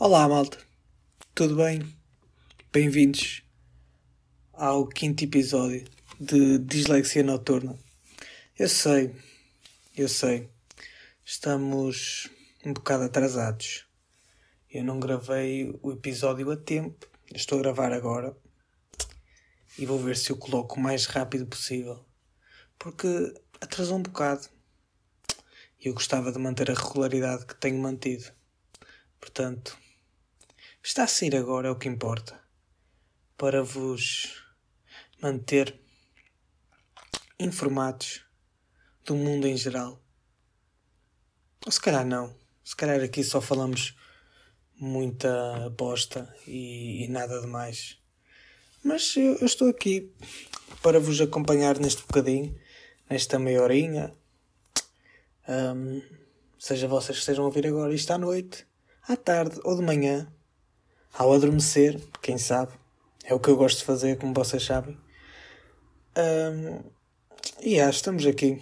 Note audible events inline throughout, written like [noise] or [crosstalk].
Olá, malta. Tudo bem? Bem-vindos ao quinto episódio de Dislexia Noturna. Eu sei, eu sei, estamos um bocado atrasados. Eu não gravei o episódio a tempo, estou a gravar agora e vou ver se eu coloco o mais rápido possível, porque atrasou um bocado e eu gostava de manter a regularidade que tenho mantido. Portanto, está a sair agora é o que importa. Para vos manter informados do mundo em geral. Ou se calhar não. Se calhar aqui só falamos muita bosta e, e nada de mais. Mas eu, eu, estou aqui para vos acompanhar neste bocadinho, nesta meia horinha. Um, seja vocês que estejam a ouvir agora isto à noite, à tarde ou de manhã, ao adormecer, quem sabe. É o que eu gosto de fazer, como vocês sabem. Um, e yeah, estamos aqui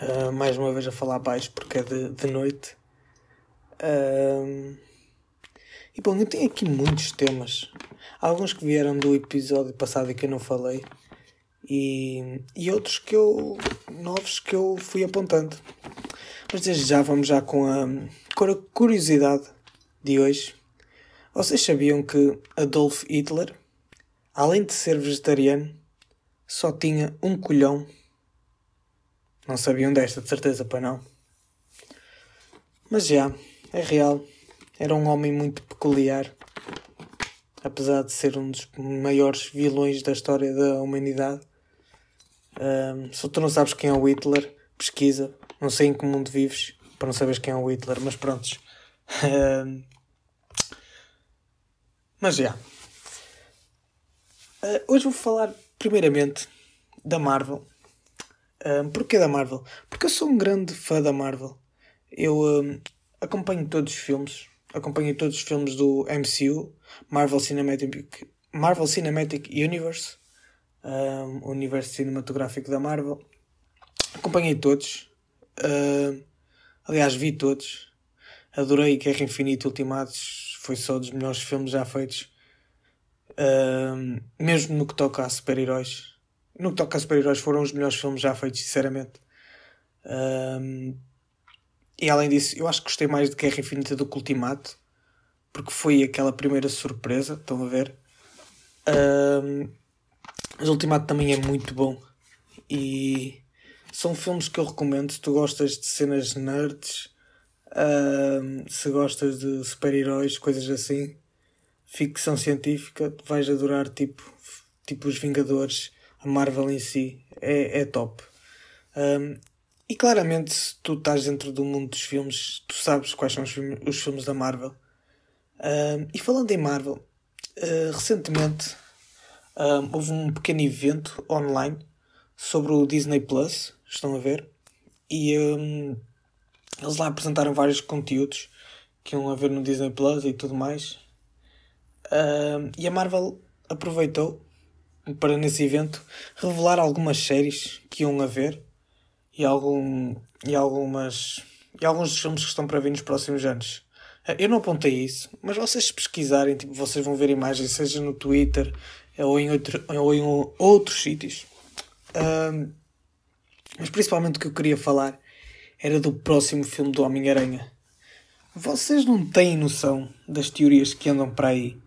uh, mais uma vez a falar baixo porque é de, de noite. Um, e bom, eu tenho aqui muitos temas. Alguns que vieram do episódio passado e que eu não falei. E, e outros que eu. novos que eu fui apontando. Mas desde já vamos já com a, com a curiosidade de hoje. Vocês sabiam que Adolf Hitler, além de ser vegetariano, só tinha um colhão? Não sabiam desta, de certeza, para não. Mas já, é real. Era um homem muito peculiar. Apesar de ser um dos maiores vilões da história da humanidade. Um, se tu não sabes quem é o Hitler, pesquisa. Não sei em que mundo vives para não saberes quem é o Hitler, mas prontos. [laughs] Um, mas já. Uh, hoje vou falar primeiramente da Marvel. Uh, porquê da Marvel? Porque eu sou um grande fã da Marvel. Eu uh, acompanho todos os filmes. Acompanho todos os filmes do MCU, Marvel Cinematic, Marvel Cinematic Universe, um, o universo cinematográfico da Marvel. Acompanhei todos. Aliás, vi todos. Adorei Guerra Infinita Ultimatos. Foi só dos melhores filmes já feitos. Uh, mesmo no que toca a super-heróis. No que toca a super-heróis, foram os melhores filmes já feitos, sinceramente. Uh, e além disso, eu acho que gostei mais de Guerra Infinita do que Ultimato, porque foi aquela primeira surpresa, estão a ver? Um, mas Ultimato também é muito bom e são filmes que eu recomendo se tu gostas de cenas nerds, um, se gostas de super-heróis, coisas assim, ficção científica, vais adorar tipo, tipo os Vingadores, a Marvel em si, é, é top. Um, e claramente, se tu estás dentro do mundo dos filmes, tu sabes quais são os filmes, os filmes da Marvel. Uh, e falando em Marvel, uh, recentemente uh, houve um pequeno evento online sobre o Disney Plus. Estão a ver? E um, eles lá apresentaram vários conteúdos que iam a ver no Disney Plus e tudo mais. e a Marvel aproveitou para nesse evento revelar algumas séries que iam a ver e, algum, e, algumas, e alguns dos filmes que estão para vir nos próximos anos. Eh, eu não apontei isso, mas vocês pesquisarem, tipo, vocês vão ver imagens, seja no Twitter ou em, outro, ou em outros sítios. Mas principalmente o que eu queria falar era do próximo filme do Homem-Aranha. Vocês não têm noção das teorias que andam para aí.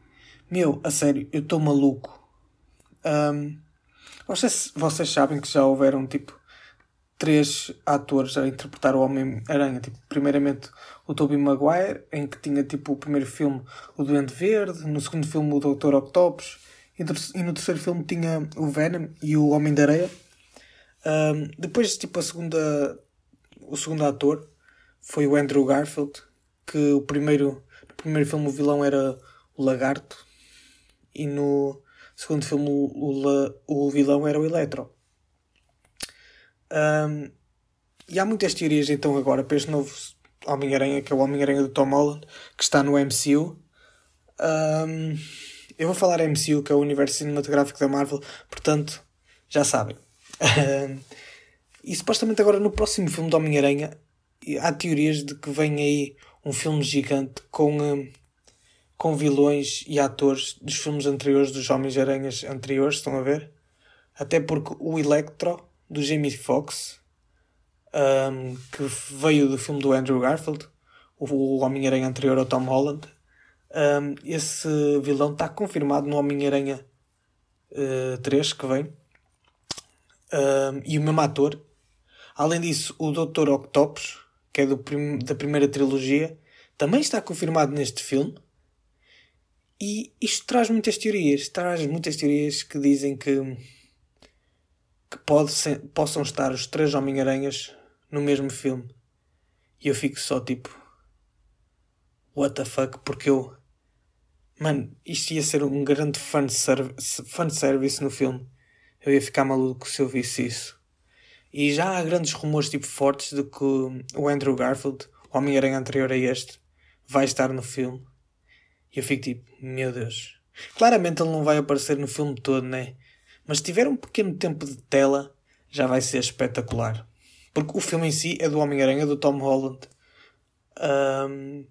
Meu, a sério, eu estou maluco. Um, vocês, vocês sabem que já houveram tipo três atores a interpretar o Homem-Aranha. Tipo, primeiramente o Tobey Maguire, em que tinha tipo o primeiro filme o Duende Verde, no segundo filme o Doutor Octopus, e no terceiro filme tinha o Venom e o Homem da Areia. Um, depois, tipo, a segunda, o segundo ator foi o Andrew Garfield, que o primeiro, no primeiro filme o vilão era o Lagarto, e no segundo filme o, o, o vilão era o Electro. Um, e há muitas teorias então agora para este novo Homem-Aranha, que é o Homem-Aranha do Tom Holland, que está no MCU. Um, eu vou falar MCU, que é o universo cinematográfico da Marvel, portanto, já sabem. [laughs] E supostamente agora no próximo filme do Homem-Aranha há teorias de que vem aí um filme gigante com, um, com vilões e atores dos filmes anteriores, dos Homens-Aranhas anteriores, estão a ver? Até porque o Electro, do Jamie Foxx, um, que veio do filme do Andrew Garfield, o Homem-Aranha anterior ao Tom Holland, um, esse vilão está confirmado no Homem-Aranha uh, 3 que vem. Um, e o mesmo ator. Além disso, o Dr. Octopus, que é prim da primeira trilogia, também está confirmado neste filme. E isto traz muitas teorias. Traz muitas teorias que dizem que, que pode ser, possam estar os três Homem-Aranhas no mesmo filme. E eu fico só tipo. What the fuck? Porque eu. Mano, isto ia ser um grande fanservice, fanservice no filme. Eu ia ficar maluco se eu visse isso. E já há grandes rumores tipo fortes de que o Andrew Garfield, o Homem-Aranha anterior a este, vai estar no filme. E eu fico tipo, meu Deus. Claramente ele não vai aparecer no filme todo, né? Mas se tiver um pequeno tempo de tela, já vai ser espetacular. Porque o filme em si é do Homem-Aranha, do Tom Holland. Um,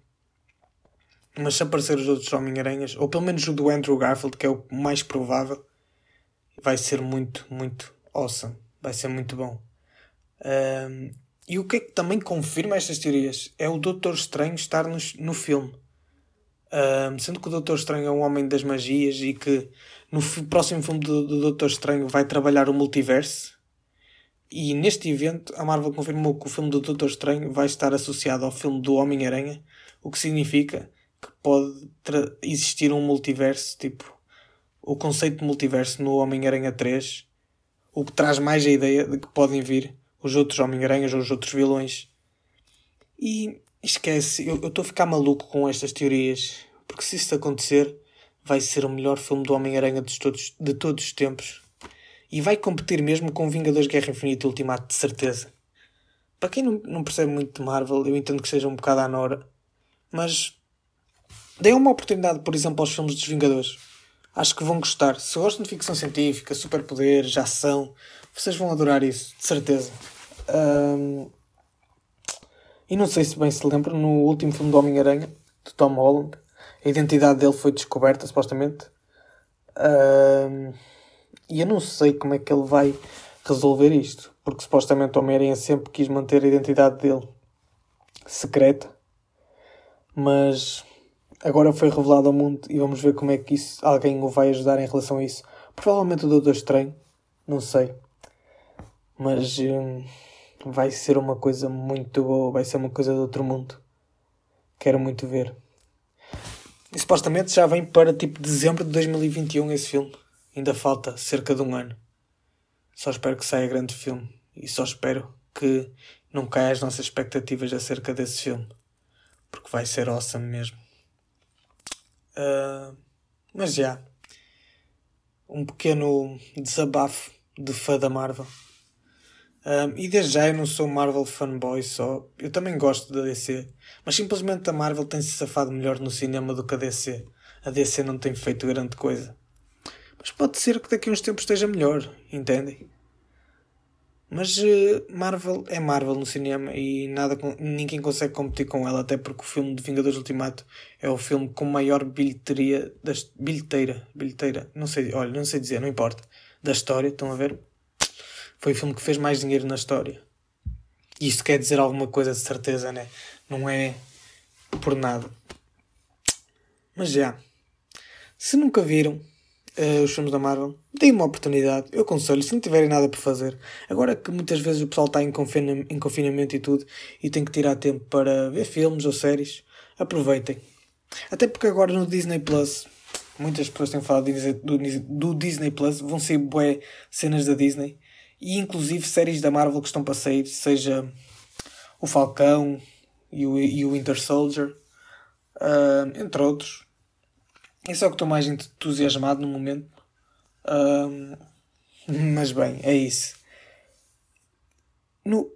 mas se aparecer os outros Homem-Aranhas, ou pelo menos o do Andrew Garfield, que é o mais provável, vai ser muito, muito awesome. Vai ser muito bom. Um, e o que é que também confirma estas teorias? É o Doutor Estranho estar no, no filme. Um, sendo que o Doutor Estranho é um homem das magias e que no próximo filme do, do Doutor Estranho vai trabalhar o multiverso. E neste evento a Marvel confirmou que o filme do Doutor Estranho vai estar associado ao filme do Homem-Aranha, o que significa que pode existir um multiverso, tipo o conceito de multiverso no Homem-Aranha 3, o que traz mais a ideia de que podem vir os outros Homem-Aranhas ou os outros vilões. E esquece, eu estou a ficar maluco com estas teorias, porque se isso acontecer, vai ser o melhor filme do Homem-Aranha de todos, de todos os tempos. E vai competir mesmo com Vingadores Guerra Infinita Ultimato, de certeza. Para quem não, não percebe muito de Marvel, eu entendo que seja um bocado à Nora, mas deem uma oportunidade, por exemplo, aos filmes dos Vingadores. Acho que vão gostar. Se gostam de ficção científica, superpoderes, ação, vocês vão adorar isso, de certeza. Um, e não sei se bem se lembram, no último filme do Homem-Aranha, de Tom Holland, a identidade dele foi descoberta, supostamente. Um, e eu não sei como é que ele vai resolver isto, porque supostamente o Homem-Aranha sempre quis manter a identidade dele secreta, mas agora foi revelado ao mundo e vamos ver como é que isso, alguém o vai ajudar em relação a isso. Provavelmente o Doutor Estranho, não sei, mas. Hum, vai ser uma coisa muito boa, vai ser uma coisa de outro mundo. Quero muito ver. E supostamente já vem para tipo dezembro de 2021 esse filme. Ainda falta cerca de um ano. Só espero que saia grande filme. E só espero que não caia as nossas expectativas acerca desse filme. Porque vai ser awesome mesmo. Uh, mas já. Um pequeno desabafo de fã da Marvel. Um, e desde já eu não sou Marvel fanboy só. Eu também gosto da DC. Mas simplesmente a Marvel tem se safado melhor no cinema do que a DC. A DC não tem feito grande coisa. Mas pode ser que daqui a uns tempos esteja melhor, entendem? Mas uh, Marvel é Marvel no cinema e nada ninguém consegue competir com ela, até porque o filme de Vingadores Ultimato é o filme com maior bilheteria das bilheteira, bilheteira, não sei, olha, não sei dizer, não importa, da história, estão a ver? Foi o filme que fez mais dinheiro na história. E isto quer dizer alguma coisa de certeza, né? Não é por nada. Mas já. Se nunca viram uh, os filmes da Marvel, deem uma oportunidade. Eu aconselho, se não tiverem nada por fazer. Agora que muitas vezes o pessoal está em, confina em confinamento e tudo e tem que tirar tempo para ver filmes ou séries, aproveitem. Até porque agora no Disney Plus, muitas pessoas têm falado do, do Disney Plus, vão ser bué cenas da Disney e inclusive séries da Marvel que estão para sair, seja o Falcão e o, e o Winter Soldier, uh, entre outros. Isso é o que estou mais entusiasmado no momento. Uh, mas bem, é isso. No,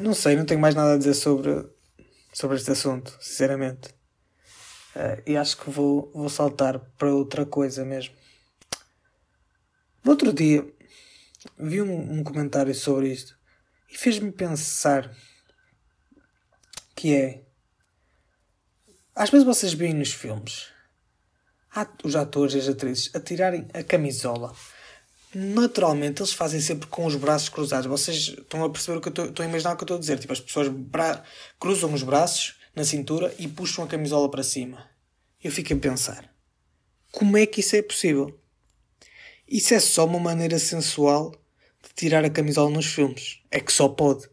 não sei, não tenho mais nada a dizer sobre, sobre este assunto, sinceramente. Uh, e acho que vou, vou saltar para outra coisa mesmo. No outro dia, vi um, um comentário sobre isto e fez-me pensar que é Às vezes vocês veem nos filmes os atores e as atrizes a tirarem a camisola. Naturalmente eles fazem sempre com os braços cruzados. Vocês estão a perceber o que eu estou, estão a imaginar o que eu estou a dizer. Tipo, as pessoas cruzam os braços na cintura e puxam a camisola para cima. Eu fico a pensar: como é que isso é possível? Isso é só uma maneira sensual de tirar a camisola nos filmes. É que só pode.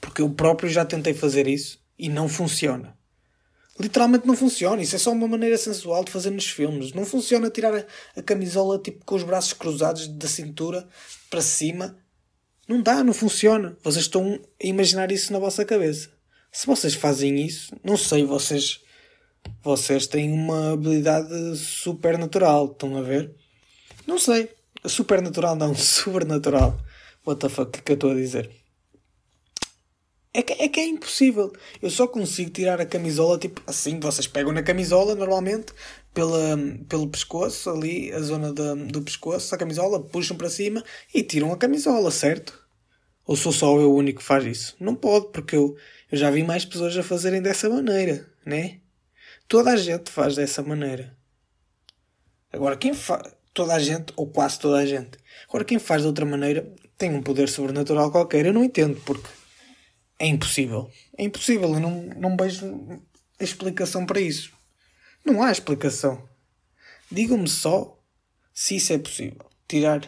Porque eu próprio já tentei fazer isso e não funciona. Literalmente não funciona. Isso é só uma maneira sensual de fazer nos filmes. Não funciona tirar a, a camisola tipo com os braços cruzados da cintura para cima. Não dá, não funciona. Vocês estão a imaginar isso na vossa cabeça. Se vocês fazem isso, não sei, vocês vocês têm uma habilidade supernatural, estão a ver? Não sei. Supernatural não, [laughs] sobrenatural. What the fuck, o que eu estou a dizer? É que, é que é impossível. Eu só consigo tirar a camisola, tipo assim. Vocês pegam na camisola normalmente, pela, pelo pescoço, ali, a zona da, do pescoço, a camisola, puxam para cima e tiram a camisola, certo? Ou sou só eu o único que faz isso? Não pode, porque eu, eu já vi mais pessoas a fazerem dessa maneira, né? Toda a gente faz dessa maneira. Agora, quem faz. Toda a gente, ou quase toda a gente. Agora, quem faz de outra maneira tem um poder sobrenatural qualquer. Eu não entendo, porque é impossível. É impossível. Eu não, não vejo explicação para isso. Não há explicação. Digam-me só se isso é possível. Tirar,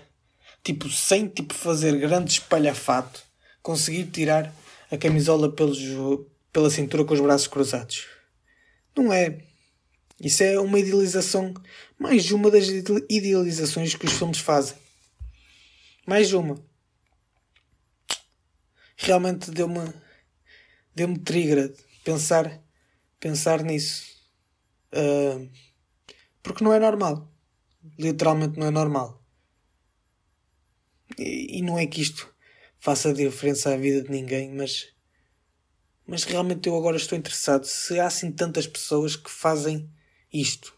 tipo, sem tipo, fazer grande espalhafato, conseguir tirar a camisola pelos, pela cintura com os braços cruzados. Não é. Isso é uma idealização, mais uma das idealizações que os filmes fazem. Mais uma. Realmente deu-me deu-me trigger pensar pensar nisso. Uh, porque não é normal. Literalmente não é normal. E, e, não é que isto faça diferença à vida de ninguém mas mas realmente eu agora estou interessado se há assim tantas pessoas que fazem isto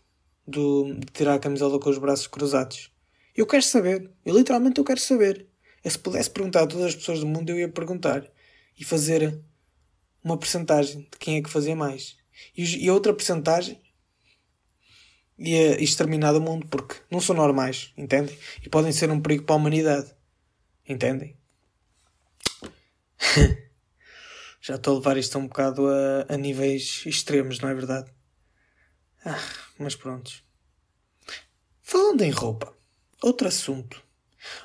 do, de tirar a camisola com os braços cruzados eu quero saber eu literalmente eu quero saber eu, se pudesse perguntar a todas as pessoas do mundo, eu ia perguntar e fazer uma percentagem de quem é que fazia mais. E, e outra percentagem ia exterminar o mundo, porque não são normais, entendem? E podem ser um perigo para a humanidade, entendem? [laughs] Já estou a levar isto um bocado a, a níveis extremos, não é verdade? Ah, mas pronto. Falando em roupa, outro assunto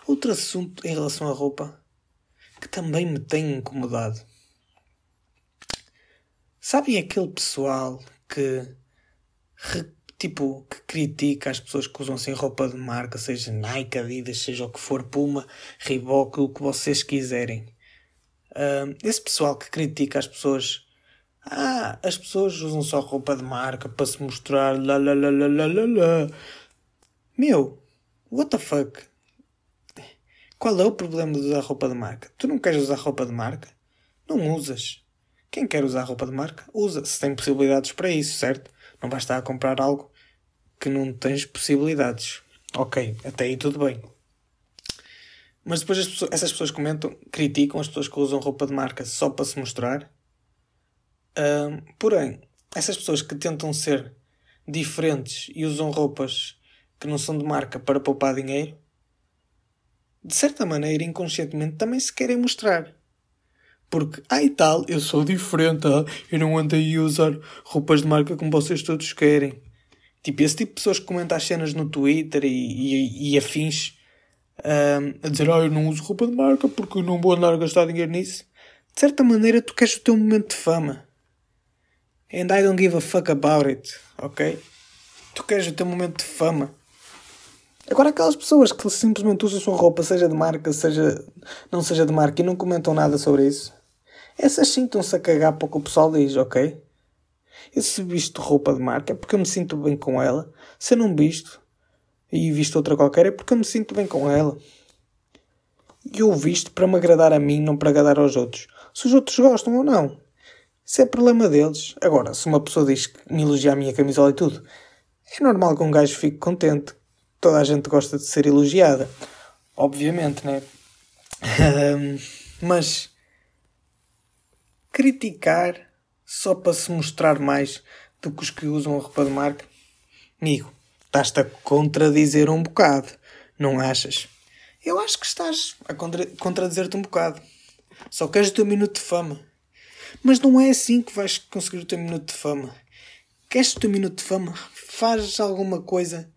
Outro assunto em relação à roupa que também me tem incomodado. Sabem aquele pessoal que tipo que critica as pessoas que usam sem roupa de marca, seja Nike, Adidas, seja o que for, Puma, Reebok, o que vocês quiserem. Uh, esse pessoal que critica as pessoas, ah, as pessoas usam só roupa de marca para se mostrar, lá, lá, lá, lá, lá, lá. Meu, what the fuck? Qual é o problema de usar roupa de marca? Tu não queres usar roupa de marca? Não usas. Quem quer usar roupa de marca, usa. Se tem possibilidades para isso, certo? Não vais estar a comprar algo que não tens possibilidades. Ok, até aí tudo bem. Mas depois pessoas, essas pessoas comentam, criticam as pessoas que usam roupa de marca só para se mostrar. Porém, essas pessoas que tentam ser diferentes e usam roupas que não são de marca para poupar dinheiro, de certa maneira, inconscientemente, também se querem mostrar. Porque, e tal, eu sou diferente, ah, eu não ando aí a usar roupas de marca como vocês todos querem. Tipo, esse tipo de pessoas que comentam as cenas no Twitter e, e, e afins um, a dizer, ah, eu não uso roupa de marca porque eu não vou andar a gastar dinheiro nisso. De certa maneira, tu queres o teu momento de fama. And I don't give a fuck about it, ok? Tu queres o teu momento de fama. Agora, aquelas pessoas que simplesmente usam sua roupa, seja de marca, seja não seja de marca, e não comentam nada sobre isso, essas sim estão-se a cagar para o que o pessoal diz, ok? Eu se visto roupa de marca é porque eu me sinto bem com ela. Se eu não visto e visto outra qualquer é porque eu me sinto bem com ela. E eu visto para me agradar a mim, não para agradar aos outros. Se os outros gostam ou não. Isso é problema deles. Agora, se uma pessoa diz que me elogia a minha camisola e tudo, é normal que um gajo fique contente toda a gente gosta de ser elogiada. Obviamente, né? mas criticar só para se mostrar mais do que os que usam a roupa de marca. Amigo, estás-te a contradizer um bocado, não achas? Eu acho que estás a contra contradizer-te um bocado. Só queres o teu minuto de fama. Mas não é assim que vais conseguir o teu minuto de fama. Queres o teu minuto de fama? Faz alguma coisa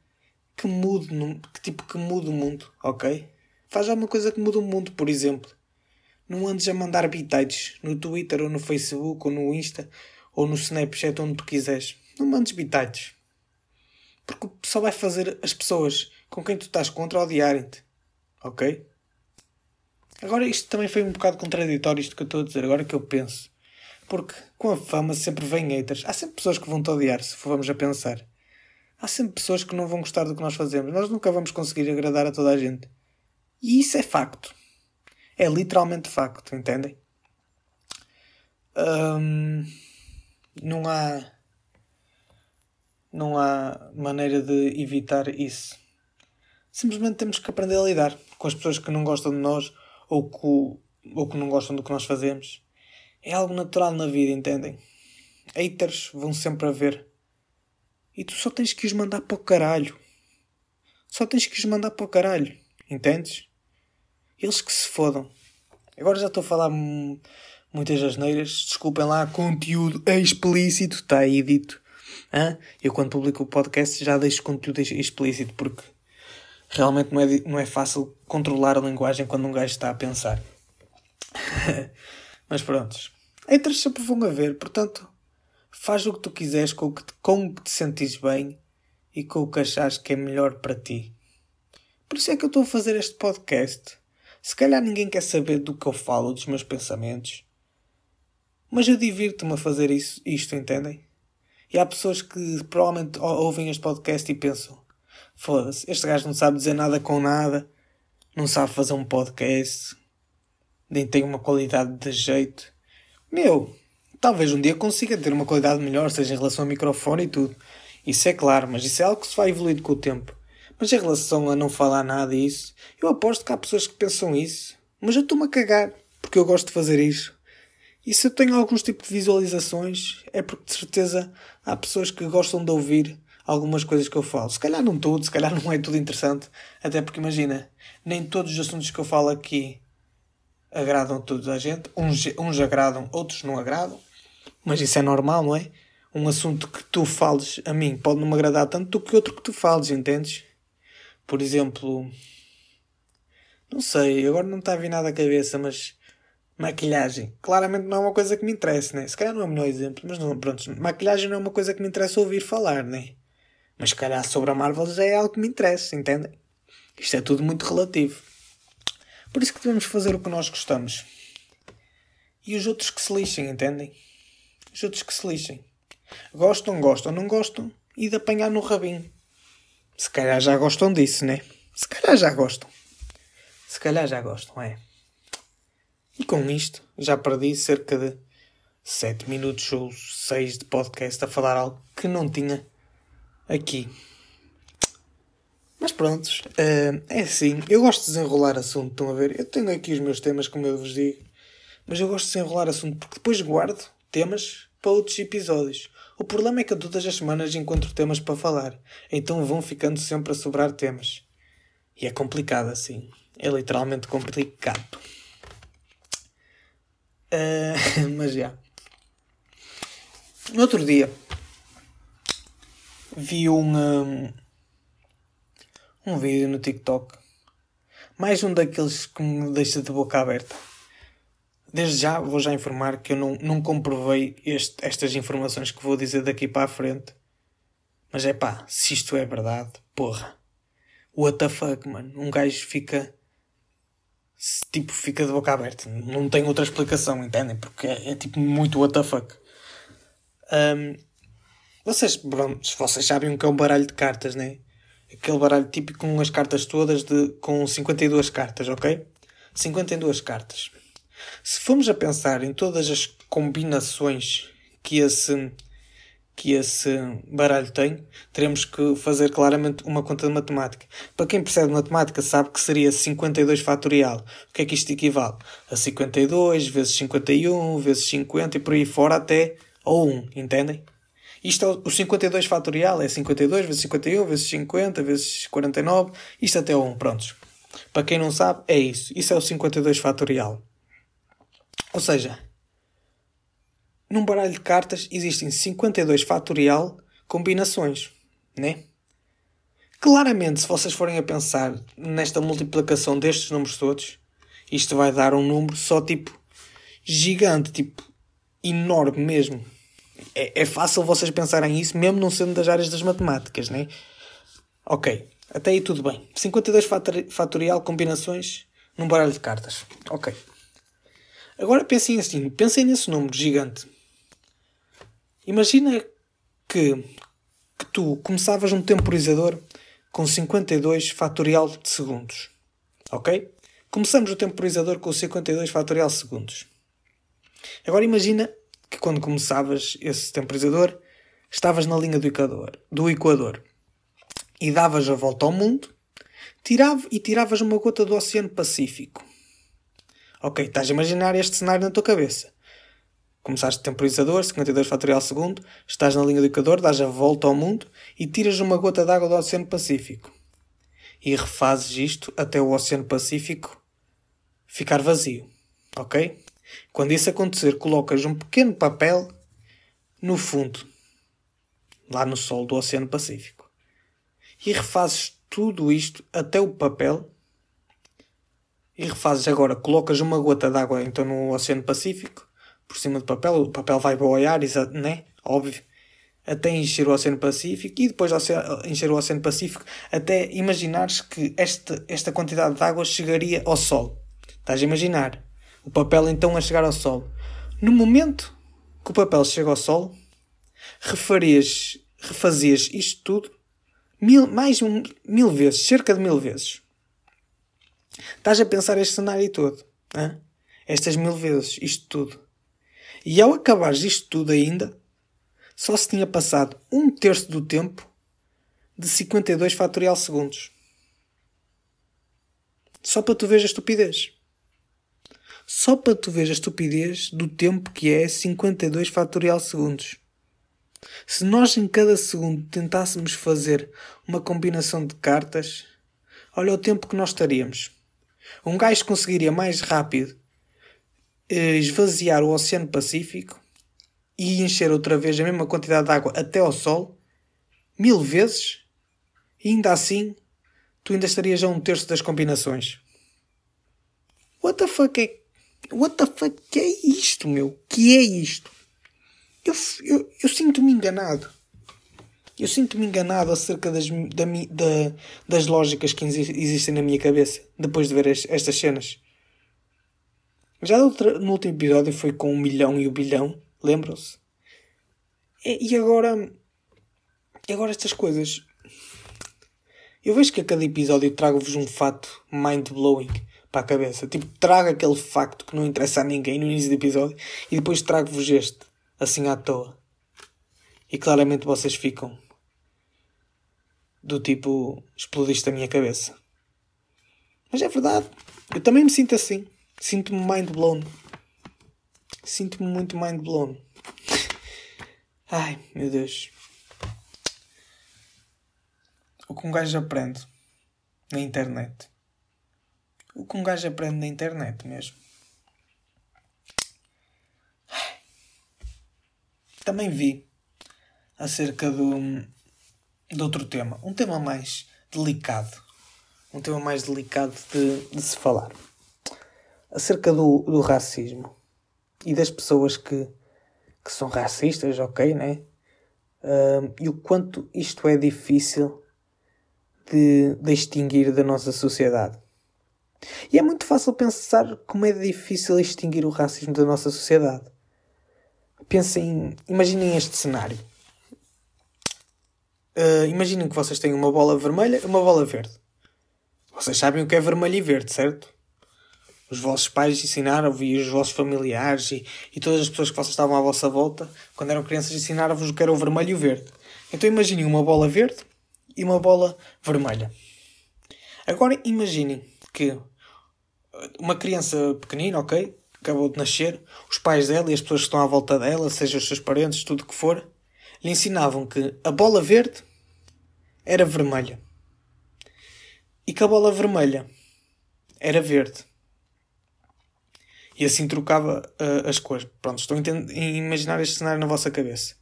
que mude, que tipo que mude o mundo, ok? Faz alguma coisa que mude o mundo, por exemplo. Não andes a mandar bitites no Twitter ou no Facebook ou no Insta ou no Snapchat onde tu quiseres. Não mandes bitites. Porque só vai fazer as pessoas com quem tu estás contra odiarem-te. Ok? Agora isto também foi um bocado contraditório isto que eu estou a dizer, agora que eu penso. Porque com a fama sempre vêm haters. Há sempre pessoas que vão te odiar, se formos a pensar. Há sempre pessoas que não vão gostar do que nós fazemos. Nós nunca vamos conseguir agradar a toda a gente. E isso é facto. É literalmente facto, entendem? Não há. Não há maneira de evitar isso. Simplesmente temos que aprender a lidar com as pessoas que não gostam de nós ou que, ou que não gostam do que nós fazemos. É algo natural na vida, entendem? Haters vão sempre haver. E tu só tens que os mandar para o caralho. Só tens que os mandar para o caralho. Entendes? Eles que se fodam. Agora já estou a falar muitas asneiras. Desculpem lá, conteúdo explícito. Está aí dito. Hã? Eu quando publico o podcast já deixo conteúdo explícito porque realmente não é, não é fácil controlar a linguagem quando um gajo está a pensar. [laughs] Mas prontos. Haters sempre vão haver, portanto, faz o que tu quiseres com o que, com o que te sentires bem e com o que achas que é melhor para ti. Por isso é que eu estou a fazer este podcast. Se calhar ninguém quer saber do que eu falo, dos meus pensamentos. Mas eu divirto-me a fazer isso, isto, entendem? E há pessoas que provavelmente ouvem este podcast e pensam: foda-se, este gajo não sabe dizer nada com nada, não sabe fazer um podcast, nem tem uma qualidade de jeito. Meu, talvez um dia consiga ter uma qualidade melhor, seja em relação ao microfone e tudo. Isso é claro, mas isso é algo que se vai evoluir com o tempo. Mas em relação a não falar nada isso, eu aposto que há pessoas que pensam isso. Mas eu estou-me a cagar, porque eu gosto de fazer isso. E se eu tenho alguns tipos de visualizações, é porque de certeza há pessoas que gostam de ouvir algumas coisas que eu falo. Se calhar não tudo, se calhar [laughs] não é tudo interessante. Até porque imagina, nem todos os assuntos que eu falo aqui agradam toda a gente. Uns, uns agradam, outros não agradam. Mas isso é normal, não é? Um assunto que tu fales a mim pode não me agradar tanto do que outro que tu fales, entendes? Por exemplo, não sei, agora não está a vir nada à cabeça, mas maquilhagem. Claramente não é uma coisa que me interessa, né? Se calhar não é o melhor exemplo, mas não, pronto, maquilhagem não é uma coisa que me interessa ouvir falar, né? Mas se calhar sobre a Marvel já é algo que me interessa, entendem? Isto é tudo muito relativo. Por isso que devemos fazer o que nós gostamos. E os outros que se lixem, entendem? Os outros que se lixem. Gostam, gostam, não gostam, e de apanhar no rabinho. Se calhar já gostam disso, né? Se calhar já gostam. Se calhar já gostam, é. E com isto, já perdi cerca de 7 minutos ou 6 de podcast a falar algo que não tinha aqui. Mas pronto, uh, é assim. Eu gosto de desenrolar assunto, estão a ver? Eu tenho aqui os meus temas, como eu vos digo. Mas eu gosto de desenrolar assunto porque depois guardo temas para outros episódios. O problema é que todas as semanas encontro temas para falar, então vão ficando sempre a sobrar temas. E é complicado assim. É literalmente complicado. Uh, [laughs] mas já. No outro dia vi um, um, um vídeo no TikTok. Mais um daqueles que me deixa de boca aberta. Desde já vou já informar que eu não, não comprovei este, estas informações que vou dizer daqui para a frente. Mas é pá, se isto é verdade, porra. What the fuck, mano. Um gajo fica. Tipo, fica de boca aberta. Não tem outra explicação, entendem? Porque é, é tipo muito what the fuck. Um, vocês, pronto, vocês sabem o que é um baralho de cartas, né? Aquele baralho típico com as cartas todas de, com 52 cartas, ok? 52 cartas. Se formos a pensar em todas as combinações que esse, que esse baralho tem, teremos que fazer claramente uma conta de matemática. Para quem percebe matemática sabe que seria 52 fatorial. O que é que isto equivale? A 52 vezes 51 vezes 50 e por aí fora até ao 1, entendem? Isto é o 52 fatorial, é 52 vezes 51 vezes 50 vezes 49, isto até 1, prontos. Para quem não sabe, é isso. Isso é o 52 fatorial. Ou seja, num baralho de cartas existem 52 fatorial combinações, né? Claramente, se vocês forem a pensar nesta multiplicação destes números todos, isto vai dar um número só tipo gigante, tipo enorme mesmo. É, é fácil vocês pensarem isso, mesmo não sendo das áreas das matemáticas, né? Ok, até aí tudo bem. 52 fatorial combinações num baralho de cartas. Ok. Agora pensem assim, pensem nesse número gigante. Imagina que, que tu começavas um temporizador com 52 fatorial de segundos. Ok? Começamos o temporizador com 52 fatorial segundos. Agora imagina que quando começavas esse temporizador, estavas na linha do Equador, do Equador e davas a volta ao mundo tirava, e tiravas uma gota do Oceano Pacífico. Ok, estás a imaginar este cenário na tua cabeça. Começaste temporizador, 52 fatorial segundo, estás na linha do Equador, dás a volta ao mundo e tiras uma gota de água do Oceano Pacífico. E refazes isto até o Oceano Pacífico ficar vazio. Ok? Quando isso acontecer, colocas um pequeno papel no fundo, lá no sol do Oceano Pacífico. E refazes tudo isto até o papel. E refazes agora, colocas uma gota de água então no Oceano Pacífico, por cima do papel, o papel vai boiar, né? Óbvio. Até encher o Oceano Pacífico e depois de encher o Oceano Pacífico, até imaginares que esta, esta quantidade de água chegaria ao Sol. Estás a imaginar? O papel então a chegar ao Sol. No momento que o papel chega ao Sol, refarias, refazias isto tudo mil, mais um, mil vezes, cerca de mil vezes. Estás a pensar este cenário todo, hein? estas mil vezes, isto tudo. E ao acabares isto tudo ainda, só se tinha passado um terço do tempo de 52 fatorial segundos. Só para tu ver a estupidez. Só para tu ver a estupidez do tempo que é 52 fatorial segundos. Se nós em cada segundo tentássemos fazer uma combinação de cartas, olha o tempo que nós estaríamos. Um gajo conseguiria mais rápido eh, esvaziar o Oceano Pacífico e encher outra vez a mesma quantidade de água até ao Sol, mil vezes, e ainda assim tu ainda estarias a um terço das combinações. What the fuck é What the fuck? Que é isto, meu? Que é isto? Eu, eu, eu sinto-me enganado. Eu sinto-me enganado acerca das, da, da, das lógicas que existem na minha cabeça depois de ver es, estas cenas. Já no último episódio foi com um milhão e o um bilhão, lembram-se? E, e agora. E agora estas coisas. Eu vejo que a cada episódio trago-vos um fato mind-blowing para a cabeça. Tipo, trago aquele facto que não interessa a ninguém no início do episódio e depois trago-vos este, assim à toa. E claramente vocês ficam do tipo, explodiste a minha cabeça. Mas é verdade, eu também me sinto assim. Sinto-me mind blown. Sinto-me muito mind blown. [laughs] Ai, meu Deus. O que um gajo aprende na internet o que um gajo aprende na internet mesmo. Também vi acerca do, de outro tema. Um tema mais delicado. Um tema mais delicado de, de se falar. Acerca do, do racismo. E das pessoas que, que são racistas, ok, né? Uh, e o quanto isto é difícil de, de extinguir da nossa sociedade. E é muito fácil pensar como é difícil extinguir o racismo da nossa sociedade. Pensem, imaginem este cenário. Uh, imaginem que vocês têm uma bola vermelha e uma bola verde. Vocês sabem o que é vermelho e verde, certo? Os vossos pais ensinaram-vos e os vossos familiares e, e todas as pessoas que vocês estavam à vossa volta, quando eram crianças, ensinaram-vos o que era o vermelho e o verde. Então imaginem uma bola verde e uma bola vermelha. Agora imaginem que uma criança pequenina, ok, acabou de nascer, os pais dela e as pessoas que estão à volta dela, seja os seus parentes, tudo que for, lhe ensinavam que a bola verde era vermelha e que a bola vermelha era verde. E assim trocava uh, as cores. Pronto, estou a imaginar este cenário na vossa cabeça.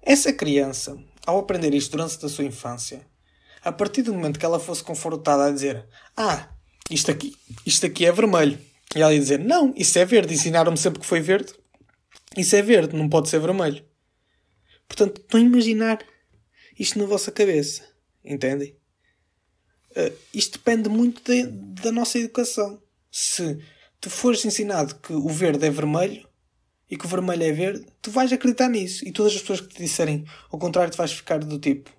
Essa criança, ao aprender isto durante a sua infância, a partir do momento que ela fosse confortada a dizer Ah, isto aqui, isto aqui é vermelho. E ela ia dizer Não, isso é verde. Ensinaram-me sempre que foi verde. Isso é verde, não pode ser vermelho. Portanto, estão a imaginar isto na vossa cabeça. Entendem? Uh, isto depende muito de, da nossa educação. Se tu fores ensinado que o verde é vermelho e que o vermelho é verde, tu vais acreditar nisso. E todas as pessoas que te disserem ao contrário, tu vais ficar do tipo: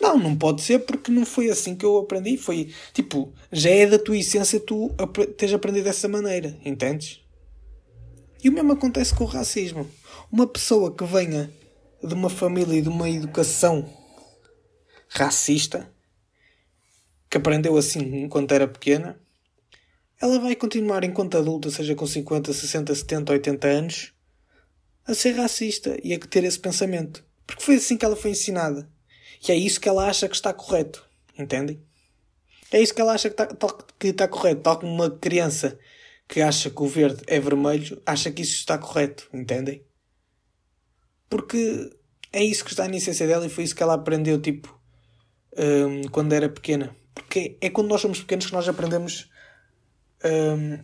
Não, não pode ser porque não foi assim que eu aprendi. Foi tipo, já é da tua essência tu teres aprendido dessa maneira, entendes? E o mesmo acontece com o racismo. Uma pessoa que venha de uma família e de uma educação racista, que aprendeu assim enquanto era pequena, ela vai continuar enquanto adulta, seja com 50, 60, 70, 80 anos, a ser racista e a ter esse pensamento. Porque foi assim que ela foi ensinada. E é isso que ela acha que está correto. Entendem? É isso que ela acha que está, que está correto. Tal como uma criança que acha que o verde é vermelho, acha que isso está correto. Entendem? Porque é isso que está na essência dela e foi isso que ela aprendeu, tipo, um, quando era pequena. Porque é quando nós somos pequenos que nós aprendemos um,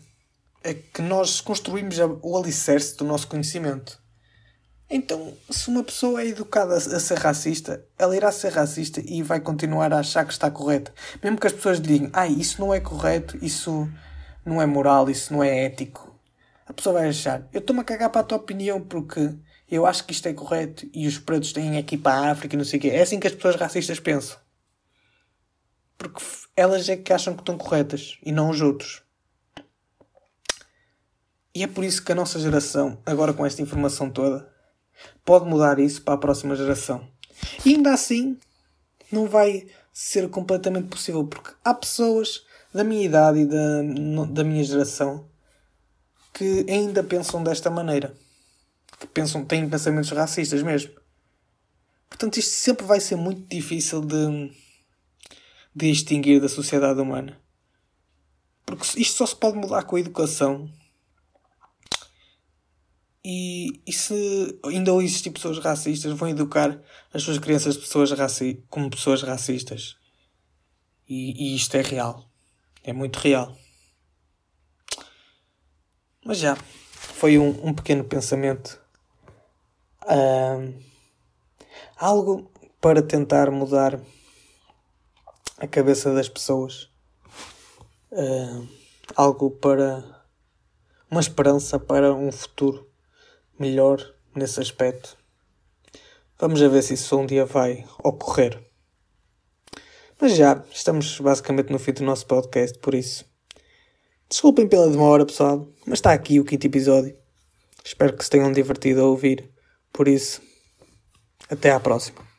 é que nós construímos o alicerce do nosso conhecimento. Então, se uma pessoa é educada a ser racista, ela irá ser racista e vai continuar a achar que está correta. Mesmo que as pessoas lhe digam, ah, isso não é correto, isso não é moral, isso não é ético. A pessoa vai achar, eu estou-me a cagar para a tua opinião porque eu acho que isto é correto e os pretos têm aqui para a África e não sei o quê. É assim que as pessoas racistas pensam. Porque elas é que acham que estão corretas e não os outros. E é por isso que a nossa geração, agora com esta informação toda, pode mudar isso para a próxima geração. E ainda assim, não vai ser completamente possível, porque há pessoas da minha idade e da, da minha geração que ainda pensam desta maneira. Que pensam, têm pensamentos racistas mesmo. Portanto, isto sempre vai ser muito difícil de, de extinguir da sociedade humana. Porque isto só se pode mudar com a educação e, e se ainda existem pessoas racistas, vão educar as suas crianças pessoas raci como pessoas racistas. E, e isto é real. É muito real. Mas já, foi um, um pequeno pensamento. Algo para tentar mudar a cabeça das pessoas. Algo para. Uma esperança para um futuro melhor nesse aspecto. Vamos ver se isso um dia vai ocorrer. Mas já, estamos basicamente no fim do nosso podcast, por isso. Desculpem pela demora, pessoal, mas está aqui o quinto episódio. Espero que se tenham divertido a ouvir. Por isso, até à próxima.